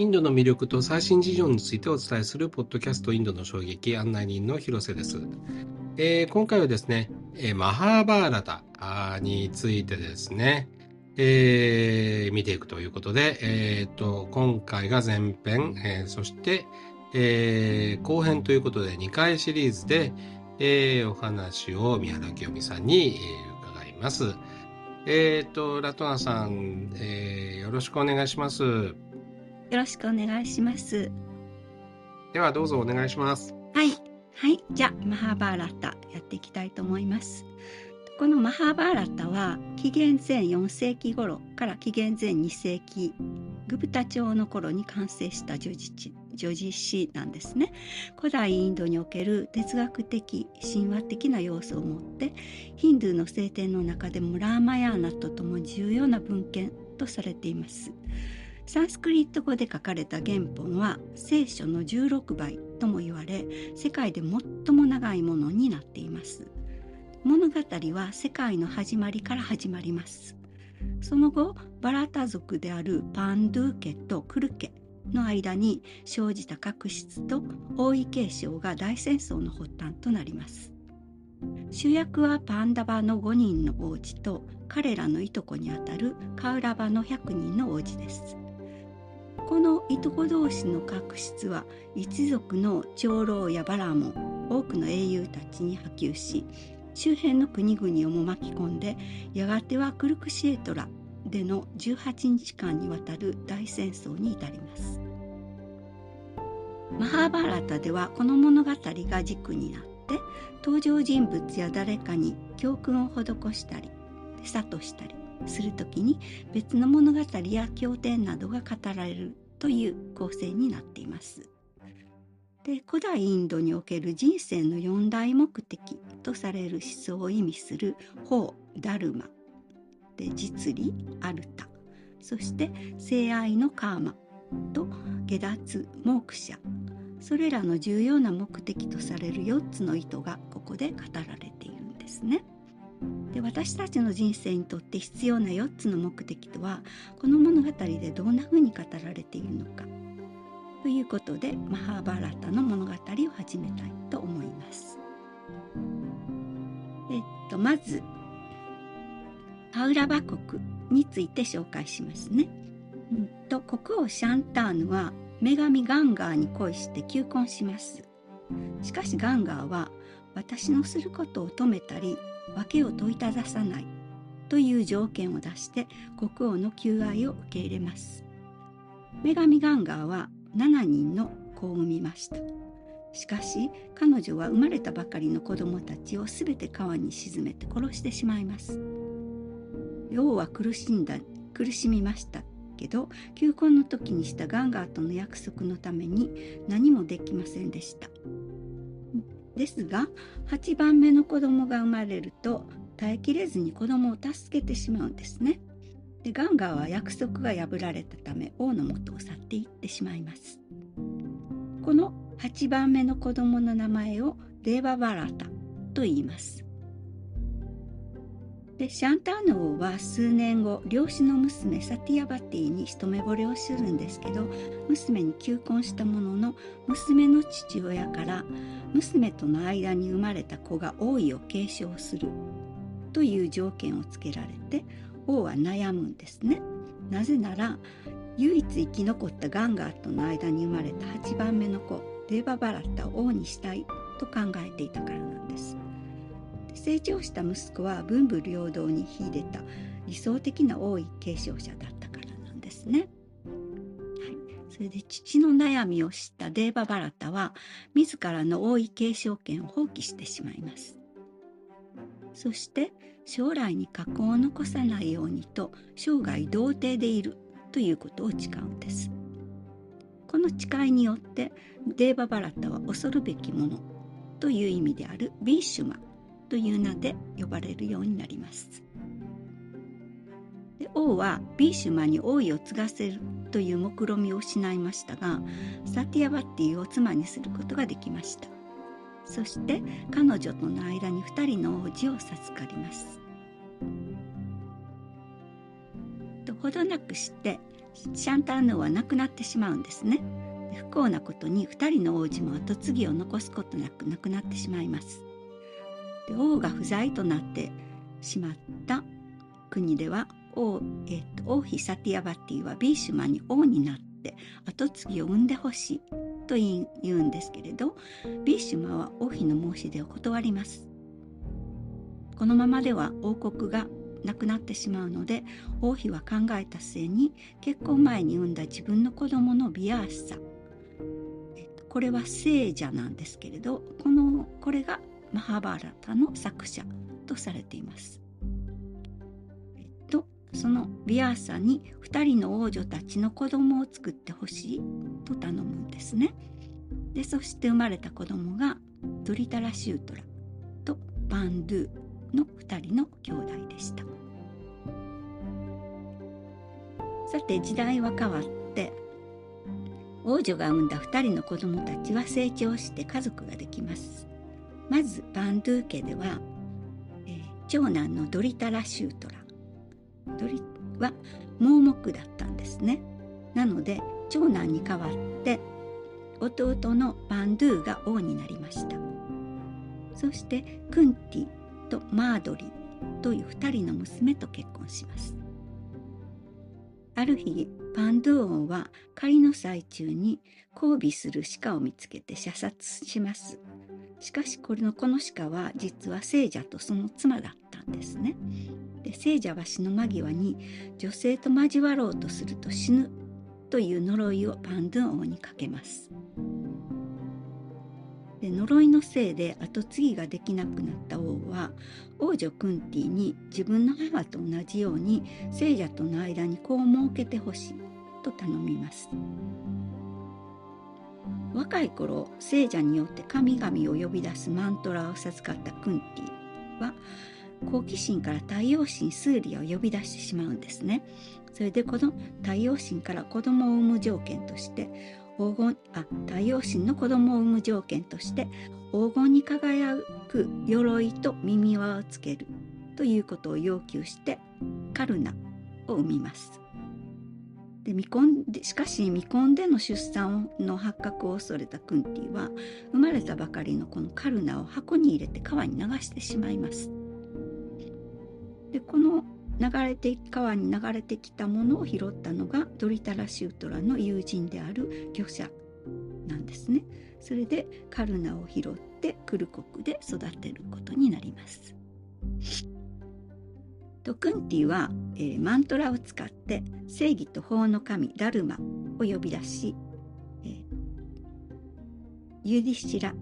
インドの魅力と最新事情についてお伝えするポッドキャストインドの衝撃案内人の広瀬です。えー、今回はですね、えー、マハーバーラタについてですね、えー、見ていくということで、えーと、今回が前編、えー、そして、えー、後編ということで2回シリーズで、えー、お話を宮原清美さんに、えー、伺います。えっ、ー、と、ラトナさん、えー、よろしくお願いします。よろしくお願いします。ではどうぞお願いします。はい。はい。じゃあ、マハーバーラッタやっていきたいと思います。このマハーバーラッタは紀元前4世紀頃から紀元前2世紀グプタ朝の頃に完成した叙事詩なんですね古代インドにおける哲学的神話的な要素を持ってヒンドゥーの聖典の中でもラーマヤーナととも重要な文献とされていますサンスクリット語で書かれた原本は聖書の16倍とも言われ世界で最も長いものになっています。物語は世界の始まりから始まります。その後バラタ族であるパンドゥー家とクル家の間に生じた確執と王位継承が大戦争の発端となります。主役はパンダバの5人の王子と彼らのいとこにあたるカウラバの100人の王子です。このいとこ同士の確執は一族の長老やバラモン多くの英雄たちに波及し周辺の国々をも巻き込んでやがてはクルクシエトラでの18日間にわたる大戦争に至ります。マハーバーラタではこの物語が軸になって登場人物や誰かに教訓を施したり諭したりする時に別の物語や経典などが語られるという構成になっています。で古代インドにおける人生の四大目的とされる思想を意味する法ダルマで実利アルタそして性愛のカーマと下脱モークシャそれらの重要な目的とされる4つの意図がここで語られているんですね。で私たちの人生にとって必要な4つの目的とはこの物語でどんなふうに語られているのかということでマハーバーラタの物語を始めたいと思います。えっとまずパウラバ国について紹介しますね。うんと国王シャンターヌは女神ガンガーに恋して求婚します。しかしガンガーは私のすることを止めたり訳を問いたださない。という条件を出して国王の求愛を受け入れます。女神ガンガーは7人の子を産みました。しかし彼女は生まれたばかりの子供たちを全て川に沈めて殺してしまいます。王は苦しんだ苦しみましたけど求婚の時にしたガンガーとの約束のために何もできませんでした。ですが8番目の子供が生まれると耐えきれずに子供を助けてしまうんですね。でガンガーは約束が破られたため王の元を去っていってしまいます。この8番目の子供の名前をデーババラタと言います。でシャンターノ王は数年後養子の娘サティアバティに一目惚れをするんですけど娘に求婚したものの娘の父親から娘との間に生まれた子が王位を継承するという条件をつけられて王は悩むんですね。なぜなら唯一生き残ったガンガーとの間に生まれた8番目の子デーババラッタを王にしたいと考えていたからなんです。成長した息子は文武両道に秀でた理想的な王位継承者だったからなんですね。はい、それで父の悩みを知ったデーババラタは自らの王位継承権を放棄してしまいます。そして将来に過去を残さないようにと生涯童貞でいるということを誓うんです。この誓いによってデーババラタは恐るべきものという意味であるビーシュマという名で呼ばれるようになります。で王はビーシュマに王位を継がせるという目論みを失いましたがサティアバッティを妻にすることができました。そして彼女との間に2人の王子を授かります。とほどなくしてシャンターヌは亡くなってしまうんですね。不幸なことに2人の王子も跡継ぎを残すことなく亡くなってしまいます。で王が不在となってしまった国では王,、えーと、王妃サティアバティはビーシュマに王になって跡継ぎを産んでほしいと言うんですけれどビーシュマは王妃の申し出を断ります。このままでは王国がなくなってしまうので王妃は考えた末に結婚前に産んだ自分の子供のビアーシサこれは聖者なんですけれどこのこれがマハバラタの作者とされています。えっとそのビアーサに2人の王女たちの子供を作ってほしいと頼むんですね。でそして生まれた子供がドリタラシュートラとバンドゥの2人の兄弟でしたさて時代は変わって王女が産んだ2人の子供たちは成長して家族ができますまずバンドゥー家では、えー、長男のドリタラシュートラ。ドリは盲目だったんですね。なので長男に代わって弟のバンドゥーが王になりました。そしてクンティとマードリという2人の娘と結婚します。ある日パンドゥ王は狩りの最中に交尾する鹿を見つけて射殺します。しかしこれのこの鹿は実は聖者とその妻だったんですね。で聖者は死の間際に女性と交わろうとすると死ぬという呪いをパンドゥン王にかけます。で呪いのせいで跡継ぎができなくなった王は王女クンティに自分の母と同じように聖者との間に子を設けてほしいと頼みます。若い頃聖者によって神々を呼び出すマントラを授かったクンティは好奇心から太陽神スーリアを呼び出してしまうんですねそれでこの太陽神から子供を産む条件として黄金あ太陽神の子供を産む条件として黄金に輝く鎧と耳輪をつけるということを要求してカルナを産みます。で未婚でしかし未婚での出産の発覚を恐れたクンティは生まれたばかりのこのカルナを箱に入れて川に流してしまいます。でこの流れて川に流れてきたものを拾ったのがドリタラシュートラの友人である漁者なんですね。それでカルナを拾ってクルコクで育てることになります。とクンティは、えー、マントラを使って正義と法の神ダルマを呼び出し、えー、ユディシラ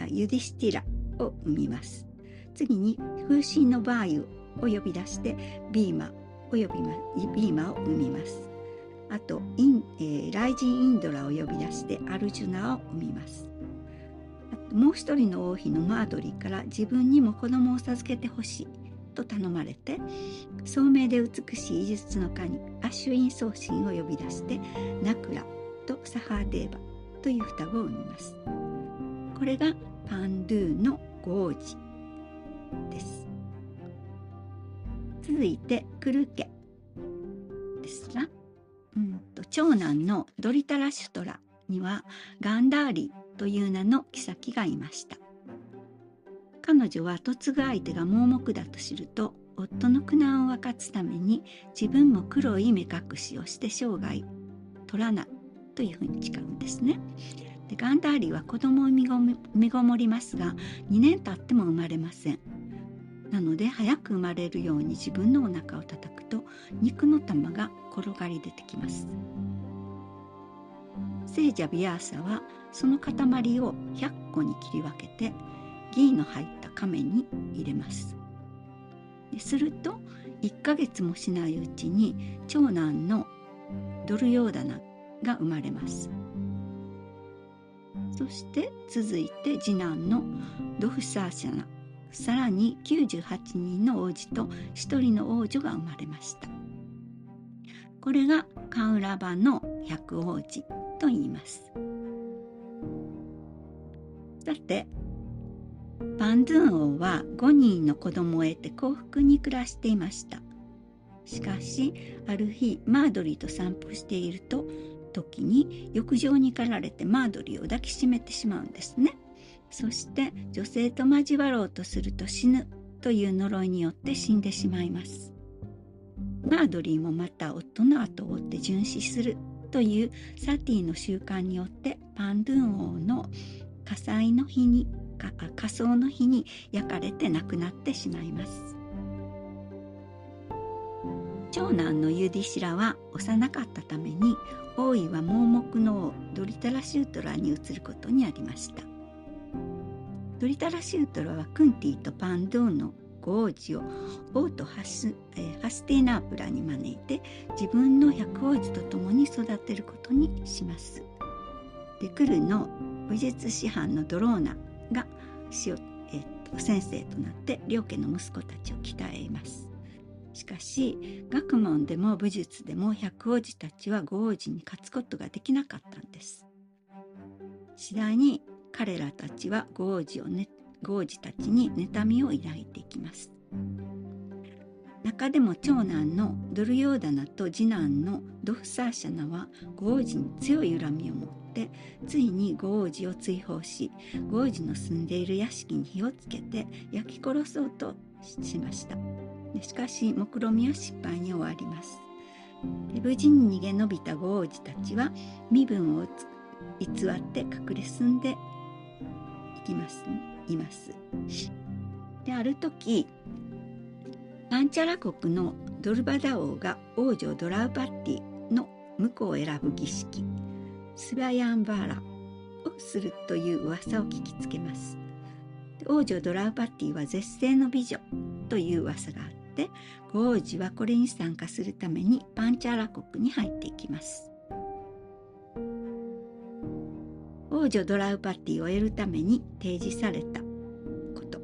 あユディシティラを生みます。次に風神のバーユを呼び出してビーマを呼びまビーマを生みます。あとイン、えー、ライジン・インドラを呼び出してアルジュナを生みます。もう一人の王妃のマードリーから自分にも子供を授けてほしいと頼まれて聡明で美しい医術の神アシュイン宗神を呼び出してナクラとサハーデーバという双子を産みます。これがパンドゥーの五王子です。続いてクルケですが、うんと、長男のドリタラシュトラにはガンダーリという名の妃がいました彼女は嫁ぐ相手が盲目だと知ると夫の苦難を分かつために自分も黒い目隠しをして生涯取らないというふうに誓うんですね。でガンダーリは子供を身ごもりますが2年経っても生まれません。なので早く生まれるように自分のお腹を叩くと肉の玉が転がり出てきます聖者ビアーサはその塊を100個に切り分けてギーの入った亀に入れます。すると1ヶ月もしないうちに長男のドルヨーダナが生まれます。そして続いて次男のドフサーシャナ。さらに98人の王子と1人の王女が生まれました。これがカウラバの百王子と言います。さてバンドゥン王は5人の子供を得て幸福に暮らしていました。しかしある日マードリーと散歩していると時に浴場に駆られてマードリーを抱きしめてしまうんですね。そして女性と交わろうとすると死ぬという呪いによって死んでしまいます。マードリーもまた夫の後を追って殉死するというサティの習慣によってパンドゥン王の火災の日に火葬の日に焼かれて亡くなってしまいます。長男のユディシラは幼かったために王位は盲目の王ドリタラシュートラに移ることにありました。ドリタラシュートラはクンティとパンドゥンのご王子を王とハス,、えー、ハスティナープラに招いて自分の百王子と共に育てることにします。でクルの武術師範のドローナがしお、えー、と先生となって両家の息子たちを鍛えます。しかし学問でも武術でも百王子たちは五王子に勝つことができなかったんです。次第に彼らたちは五王子を、ね、五王子たちに妬みを抱いていきます。中でも長男のドルヨーダナと次男のドフサーシャナは五王子に強い恨みを持ってついに五王子を追放し五王子の住んでいる屋敷に火をつけて焼き殺そうとしました。しかし目論見は失敗に終わります。無事に逃げ延びた五王子たちは身分を偽って隠れ住んでいきます、います。である時パンチャラ国のドルバダ王が王女ドラウパッティの婿を選ぶ儀式スバヤンバーラをするという噂を聞きつけます。王女ドラウパッティは絶世の美女という噂があって王子はこれに参加するためにパンチャラ国に入っていきます。王女ドラウパッティを得るために提示されたこと。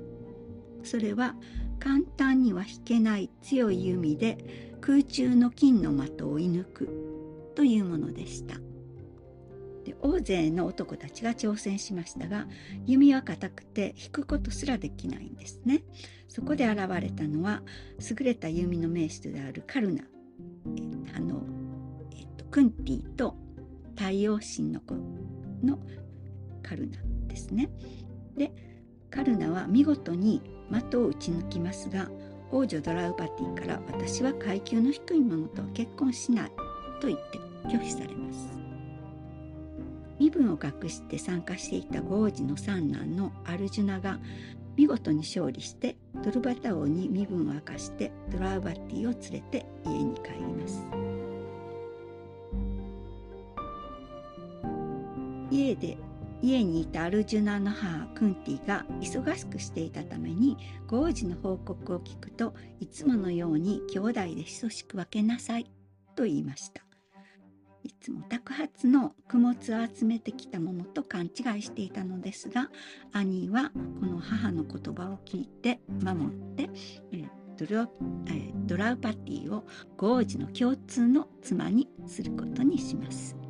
それは簡単には引けない強い弓で空中の金の的を射抜くというものでした。で大勢の男たちが挑戦しましたが弓は硬くて引くことすらできないんですね。そこで現れたのは優れた弓の名手であるカルナ、えあの、えっと、クンティと太陽神の子のカルナですね。でカルナは見事に的を撃ち抜きますが王女ドラウパティから私は階級の低い者と結婚しないと言って拒否されます。身分を隠して参加していた王子の三男のアルジュナが見事に勝利してドルバタ王に身分を明かしてドラウバティを連れて家に帰ります。家で家にいたアルジュナの母クンティが忙しくしていたためにゴ王子の報告を聞くといつものように兄弟で等しく分けなさいと言いましたいつも托発の供物を集めてきたものと勘違いしていたのですが兄はこの母の言葉を聞いて守ってドラドラウパティをゴージの共通の妻にすることにします。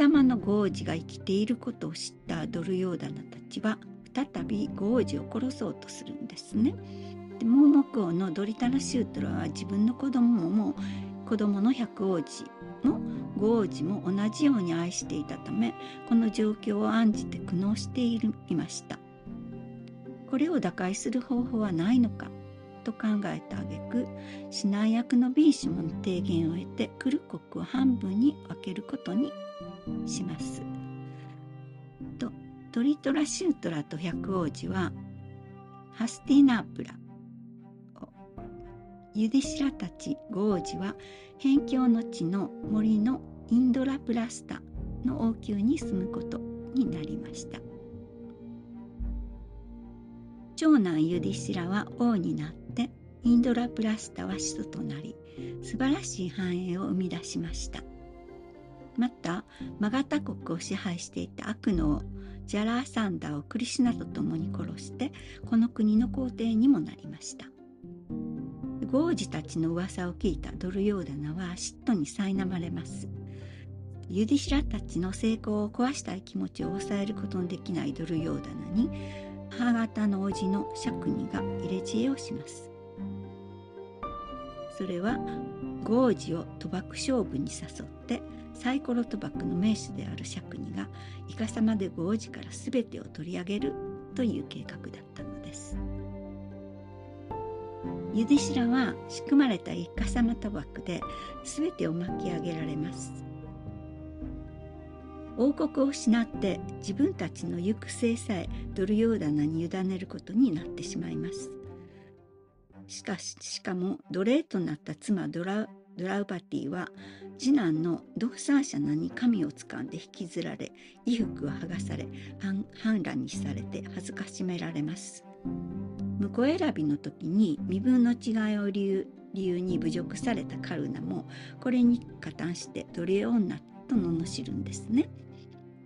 パンダマのゴージが生きていることを知ったドルヨーダナたちは再びゴージを殺そうとするんですね。で盲目王のドリタラシュートラは自分の子供も子供の百王子も五王子も同じように愛していたためこの状況を案じて苦悩していましたこれを打開する方法はないのかと考えた挙句指南役のビーシュモの提言を得てクル国を半分に分けることにします。とトリトラシュートラと百王子はハスティナープラ。ユディシラたちゴージは辺境の地の森のインドラプラスタの王宮に住むことになりました。長男ユディシラは王になってインドラプラスタは首都となり素晴らしい繁栄を生み出しました。またマガタ国を支配していた悪の王ジャラーサンダーをクリシュナと共に殺してこの国の皇帝にもなりましたゴージたちの噂を聞いたドルヨーダナは嫉妬に苛まれます。ユディシラたちの成功を壊したい気持ちを抑えることのできないドルヨーダナに母方の叔父のシャクニが入れ知恵をします。それはゴージを賭博勝負に誘ってサイコロ賭博の名手である釈尼がイカサマでゴージから全てを取り上げるという計画だったのです。ユディシラは仕組まれたイカサマ賭博で全てを巻き上げられます。王国を失って自分たちの行く末さえドルヨーダナに委ねることになってしまいます。しかし、しかも奴隷となった妻ドラドラウパティは次男のドフサーシャナに髪を掴んで引きずられ衣服は剥がされ反乱にされて恥ずかしめられます。婿選びの時に身分の違いを理由理由に侮辱されたカルナもこれに加担して奴隷女と罵るんですね。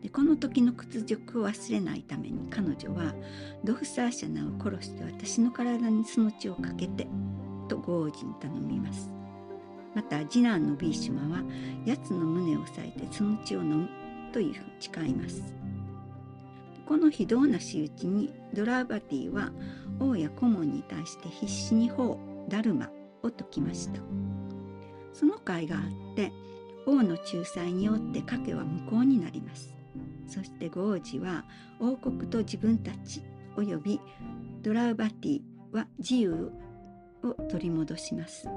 でこの時の屈辱を忘れないために彼女はドフサーシャナを殺して私の体にその血をかけてとゴ王子に頼みます。また次男のビーシュマは奴の胸を裂いてその血を飲むという誓います。この非道な仕打ちにドラーバティは王や顧問に対して必死に法ダルマを説きました。その会があって王の仲裁によって賭けは無効になります。そしてゴージは王国と自分たちおよびドラウバティは自由を取り戻します。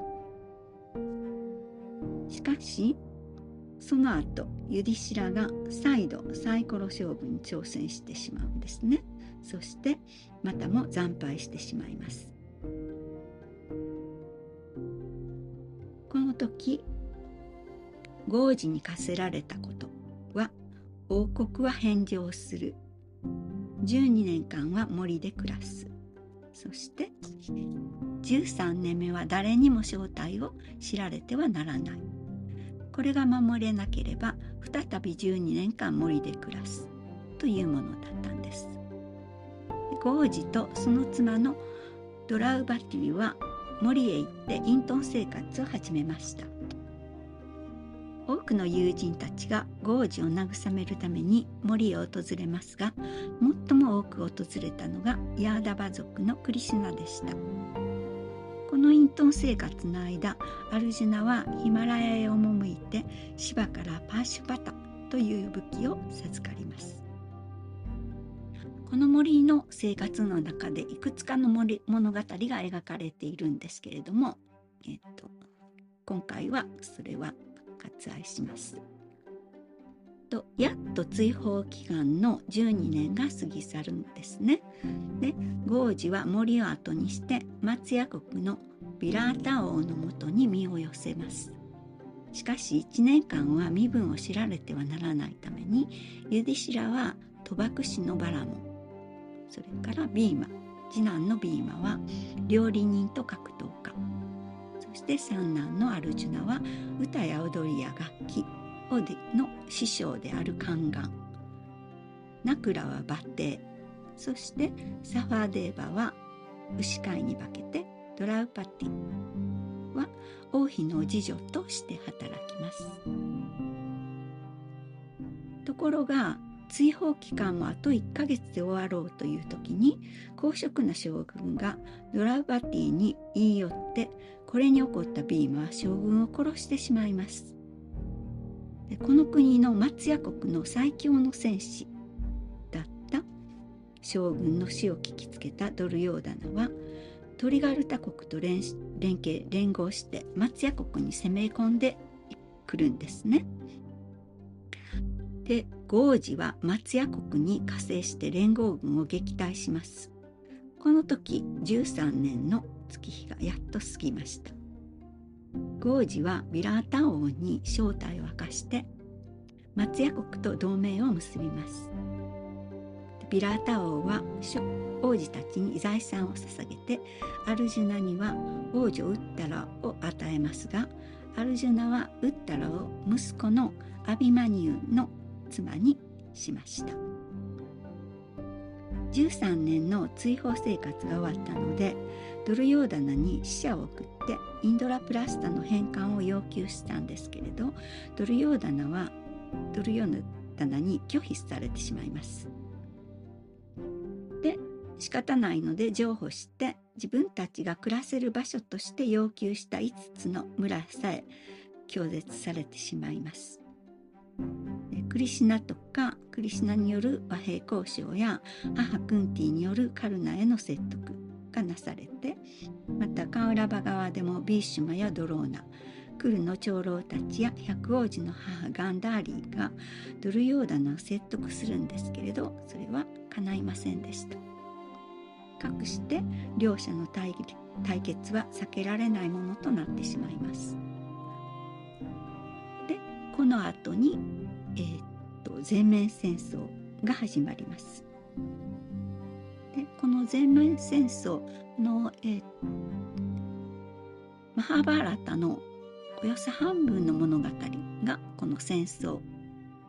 しかしその後ユディシラが再度サイコロ勝負に挑戦してしまうんですね。そしてまたも惨敗してしまいます。この時豪事に課せられたことは王国は返上する。12年間は森で暮らす。そして13年目は誰にも正体を知られてはならない。これが守れなければ再び12年間森で暮らす。というものだったんです。ゴージとその妻のドラウバティは森へ行って隠遁生活を始めました。多くの友人たちがゴージを慰めるために森へ訪れますが最も多く訪れたのがヤーダバ族のクリシュナでした。この隠遁生活の間アルジュナはヒマラヤへ赴いて芝からパーシュパタという武器を授かりますこの森の生活の中でいくつかの森物語が描かれているんですけれども、えっと、今回はそれは割愛します。とやっと追放期間の12年が過ぎ去るんですね。でゴージは森を後にして松屋国のビラータ王のもとに身を寄せます。しかし1年間は身分を知られてはならないためにユディシラは賭博師のバラモそれからビーマ次男のビーマは料理人と格闘家そして三男のアルジュナは歌や踊りや楽器の師匠である宦官ナクラは馬蹄そしてサファーデーバは牛飼いに化けてドラウパティは王妃の次女として働きます。ところが追放期間もあと1ヶ月で終わろうという時に公職な将軍がドラウバティに言い寄ってこれに起こったビームは将軍を殺してしまいます。この国の松屋国の最強の戦士だった将軍の死を聞きつけたドルヨーダナはトリガルタ国と連携連合して松屋国に攻め込んでくるんですね。でゴージは松屋国に加勢して連合軍を撃退します。この時13年の月日がやっと過ぎました。ゴージはビラータ王に正体を明かして松屋国と同盟を結びます。ビラータ王は王子たちに財産を捧げてアルジュナには王女ウッタラを与えますがアルジュナはウッタラを息子のアビマニューの妻にしました13年の追放生活が終わったのでドルヨーダナに使者を送ってインドラプラスタの返還を要求したんですけれどドルヨーダナはドルヨーダナに拒否されてしまいますで仕方ないので譲歩して自分たちが暮らせる場所として要求した5つの村さえ拒絶されてしまいます。クリシナとかクリシナによる和平交渉や母クンティによるカルナへの説得がなされてまたカウラバ側でもビーシュマやドローナクルの長老たちや百王子の母ガンダーリーがドルヨーダナを説得するんですけれどそれは叶いませんでした。かくして両者の対決は避けられないものとなってしまいます。この後に、えー、っと全面戦争が始まります。でこの全面戦争の、えー、マハバーラタのおよそ半分の物語がこの戦争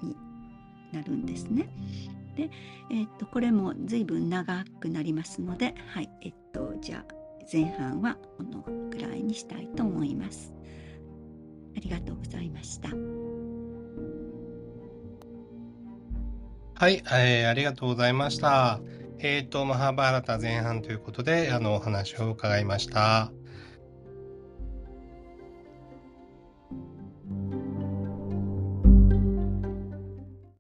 になるんですね。で、えっとこれも随分長くなりますので、はい、えっとじゃあ前半はこのぐらいにしたいと思います。ありがとうございました。はい、えー、ありがとうございました。えっ、ー、と、マハバーラタ前半ということで、あの、お話を伺いました。